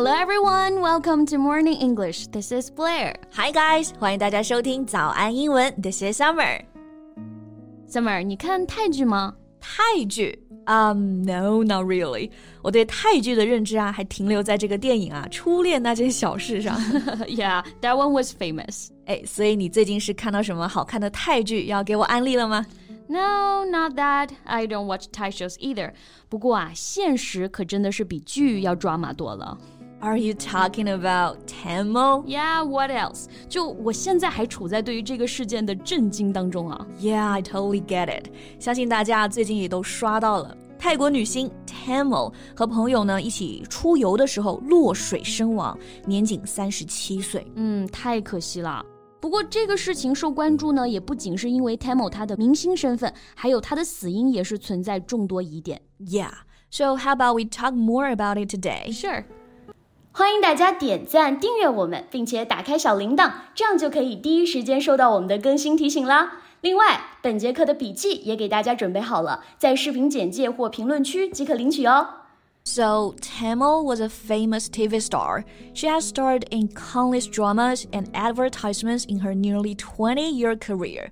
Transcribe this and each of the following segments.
Hello everyone, welcome to Morning English. This is Blair. Hi guys，欢迎大家收听早安英文。This is Summer。 Summer，你看泰剧吗？泰剧？Um, no, not really。我对泰剧的认知啊，还停留在这个电影啊《初恋那件小事》上。 yeah, that one was famous. 哎，所以你最近是看到什么好看的泰剧要给我安利了吗？ No, not that. I don't watch Thai shows either. 不过啊，现实可真的是比剧要抓马多了。 are you talking about Tangmo? Yeah, what else? 就我现在还处在对于这个事件的震惊当中啊。Yeah, I totally get it. 相信大家最近也都刷到了。泰国女星 Tangmo 和朋友呢一起出游的时候落水身亡，年仅三十七岁。嗯，太可惜了。不过这个事情受关注呢，也不仅是因为 Tangmo 她的明星身份，还有她的死因也是存在众多疑点。Yeah, so how about we talk more about it today? Sure. 欢迎大家点赞、订阅我们，并且打开小铃铛，这样就可以第一时间收到我们的更新提醒啦。另外，本节课的笔记也给大家准备好了，在视频简介或评论区即可领取哦。So, Tamil was a famous TV star. She has starred in countless dramas and advertisements in her nearly 20 year career,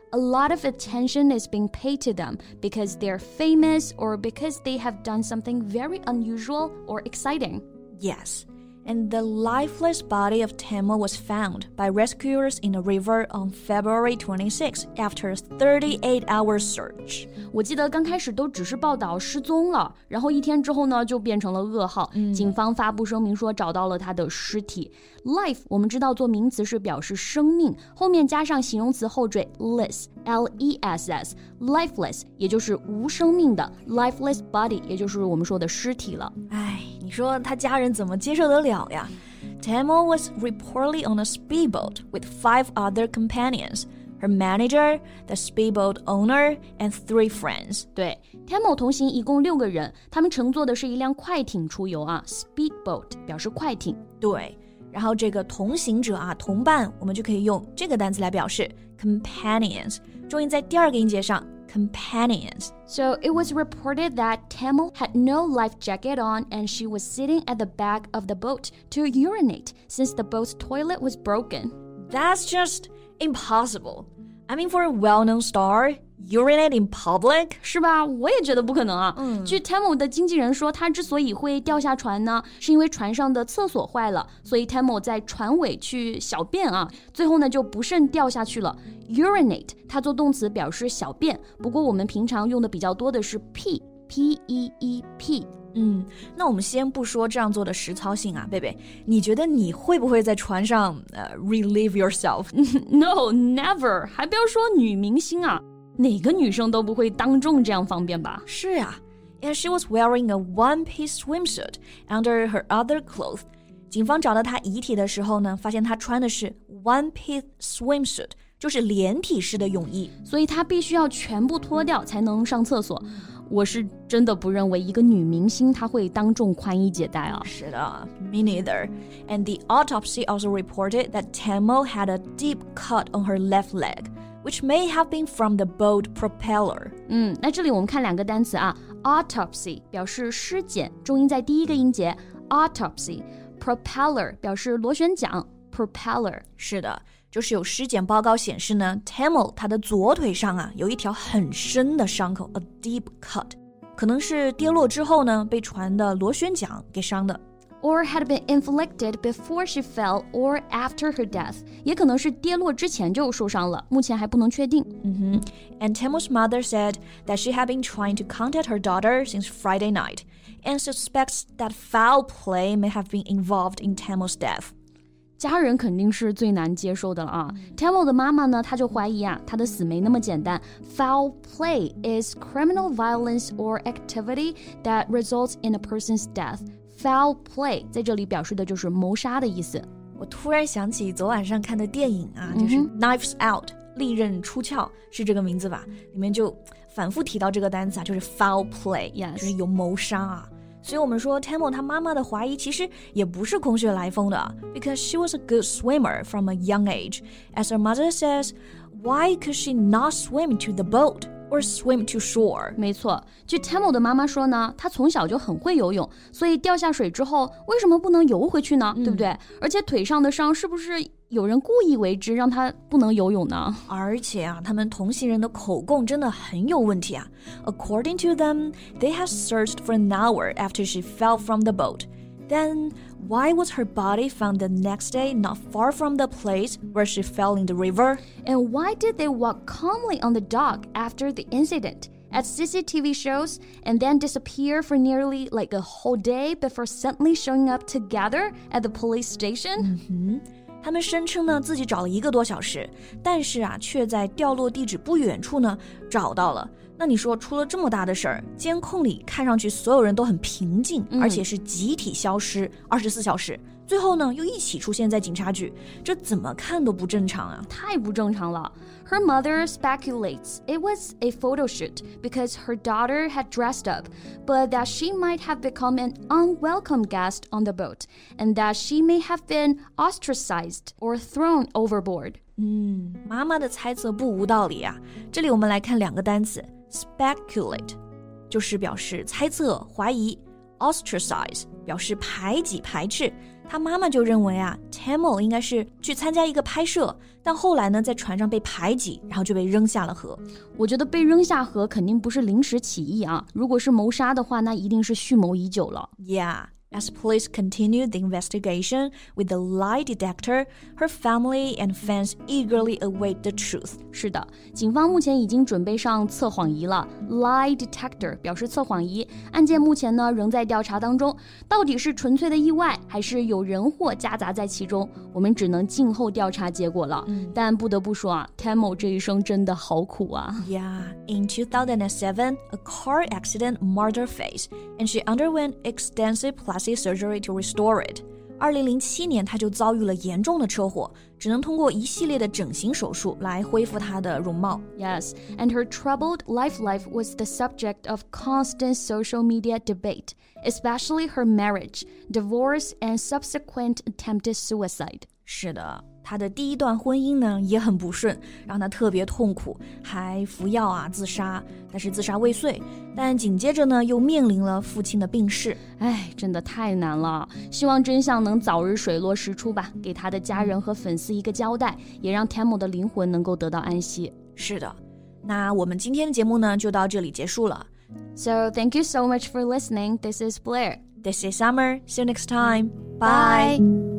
a lot of attention is being paid to them because they're famous or because they have done something very unusual or exciting. Yes and the lifeless body of Tangmo was found by rescuers in a river on February 26 after a 38 hour search. 我记得刚开始都只是报道失踪了，然后一天之后呢就变成了噩耗。嗯、警方发布声明说找到了他的尸体。Life 我们知道做名词是表示生命，后面加上形容词后缀 less，l e s s，lifeless 也就是无生命的，lifeless body 也就是我们说的尸体了。唉。你说他家人怎么接受得了呀？Tamil was reportedly on a speedboat with five other companions. Her manager, the speedboat owner, and three friends. 对，Tamil 同行一共六个人，他们乘坐的是一辆快艇出游啊，speedboat 表示快艇。对，然后这个同行者啊，同伴，我们就可以用这个单词来表示 companions，重音在第二个音节上，companions。So it was reported that Tangmo had no life jacket on and she was sitting at the back of the boat to urinate since the boat's toilet was broken. That's just impossible. I mean, for a well-known star, urinate in public. 是吧？我也觉得不可能啊。嗯据 Tamil 的经纪人说，他之所以会掉下船呢，是因为船上的厕所坏了，所以 Tamil 在船尾去小便啊，最后呢就不慎掉下去了。Urinate 它做动词表示小便，不过我们平常用的比较多的是 p，p e e p。嗯，那我们先不说这样做的实操性啊，贝贝，你觉得你会不会在船上呃 relieve yourself？No, never！还不要说女明星啊，哪个女生都不会当众这样方便吧？是呀，and she was wearing a one-piece swimsuit under her other clothes。警方找到她遗体的时候呢，发现她穿的是 one-piece swimsuit，就是连体式的泳衣，所以她必须要全部脱掉才能上厕所。我是真的不认为一个女明星她会当众宽衣解带啊。是的，me neither。And the autopsy also reported that Tangmo had a deep cut on her left leg。Which may have been from the boat propeller. 嗯，那这里我们看两个单词啊，autopsy 表示尸检，重音在第一个音节，autopsy；propeller 表示螺旋桨，propeller。是的，就是有尸检报告显示呢，Tamil 他的左腿上啊有一条很深的伤口，a deep cut，可能是跌落之后呢被船的螺旋桨给伤的。or had been inflicted before she fell or after her death，也可能是跌落之前就受伤了，目前还不能确定。Mm -hmm. And Tangmo's mother said that she had been trying to contact her daughter since Friday night, and suspects that foul play may have been involved in Tangmo's death. 家人肯定是最难接受的了啊。Tangmo 的妈妈呢，她就怀疑啊，她的死没那么简单。Foul play is criminal violence or activity that results in a person's death. Foul play 在这里表示的就是谋杀的意思。我突然想起昨晚上看的电影啊，就是《Knives Out》利刃出鞘是这个名字吧？里面就反复提到这个单词啊，就是 foul play，就是有谋杀啊。所以我们说 Tamil 他妈妈的怀疑其实也不是空穴来风的，because she was a good swimmer from a young age. As her mother says, why could she not swim to the boat? Or swim to shore。没错，据 Tamil 的妈妈说呢，她从小就很会游泳，所以掉下水之后为什么不能游回去呢？对不对？而且腿上的伤是不是有人故意为之，让她不能游泳呢？而且啊，他们同行人的口供真的很有问题啊。According to them, they have searched for an hour after she fell from the boat. Then why was her body found the next day not far from the place where she fell in the river? And why did they walk calmly on the dock after the incident? At CCTV shows and then disappear for nearly like a whole day before suddenly showing up together at the police station? Mm-hmm. 他们声称呢自己找了一个多小时，但是啊，却在掉落地址不远处呢找到了。 那你说出了这么大的事儿，监控里看上去所有人都很平静，而且是集体消失二十四小时，最后呢又一起出现在警察局，这怎么看都不正常啊！太不正常了。Her mother speculates it was a photo shoot because her daughter had dressed up, but that she might have become an unwelcome guest on the boat, and that she may have been ostracized or thrown overboard. 嗯，妈妈的猜测不无道理啊。这里我们来看两个单词。 Speculate 就是表示猜测、怀疑；ostracize 表示排挤、排斥。他妈妈就认为啊，Tamil 应该是去参加一个拍摄，但后来呢，在船上被排挤，然后就被扔下了河。我觉得被扔下河肯定不是临时起意啊，如果是谋杀的话，那一定是蓄谋已久了。Yeah. As police continued the investigation with the lie detector, her family and fans eagerly await the truth. 是的，警方目前已经准备上测谎仪了，lie detector 表示测谎仪。案件目前呢仍在调查当中，到底是纯粹的意外，还是有人祸夹杂在其中？我们只能静候调查结果了。嗯、但不得不说啊，Tangmo 这一生真的好苦啊。Yeah, in 2007, a car accident marred face, and she underwent extensive plastic plastic surgery to restore it. 二零零七年，她就遭遇了严重的车祸，只能通过一系列的整形手术来恢复她的容貌。Yes, and her troubled life life was the subject of constant social media debate, especially her marriage, divorce, and subsequent attempted suicide. 是的， 她的第一段婚姻呢也很不顺，让她特别痛苦，还服药啊自杀，但是自杀未遂。但紧接着呢又面临了父亲的病逝，哎，真的太难了。希望真相能早日水落石出吧，给他的家人和粉丝一个交代，也让 Tammo 的灵魂能够得到安息。是的，那我们今天的节目呢就到这里结束了。So thank you so much for listening. This is Blair. This is Summer. See you next time. Bye. 如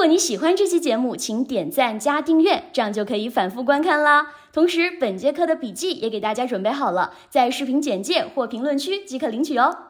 如果你喜欢这期节目，请点赞加订阅，这样就可以反复观看啦。同时，本节课的笔记也给大家准备好了，在视频简介或评论区即可领取哦。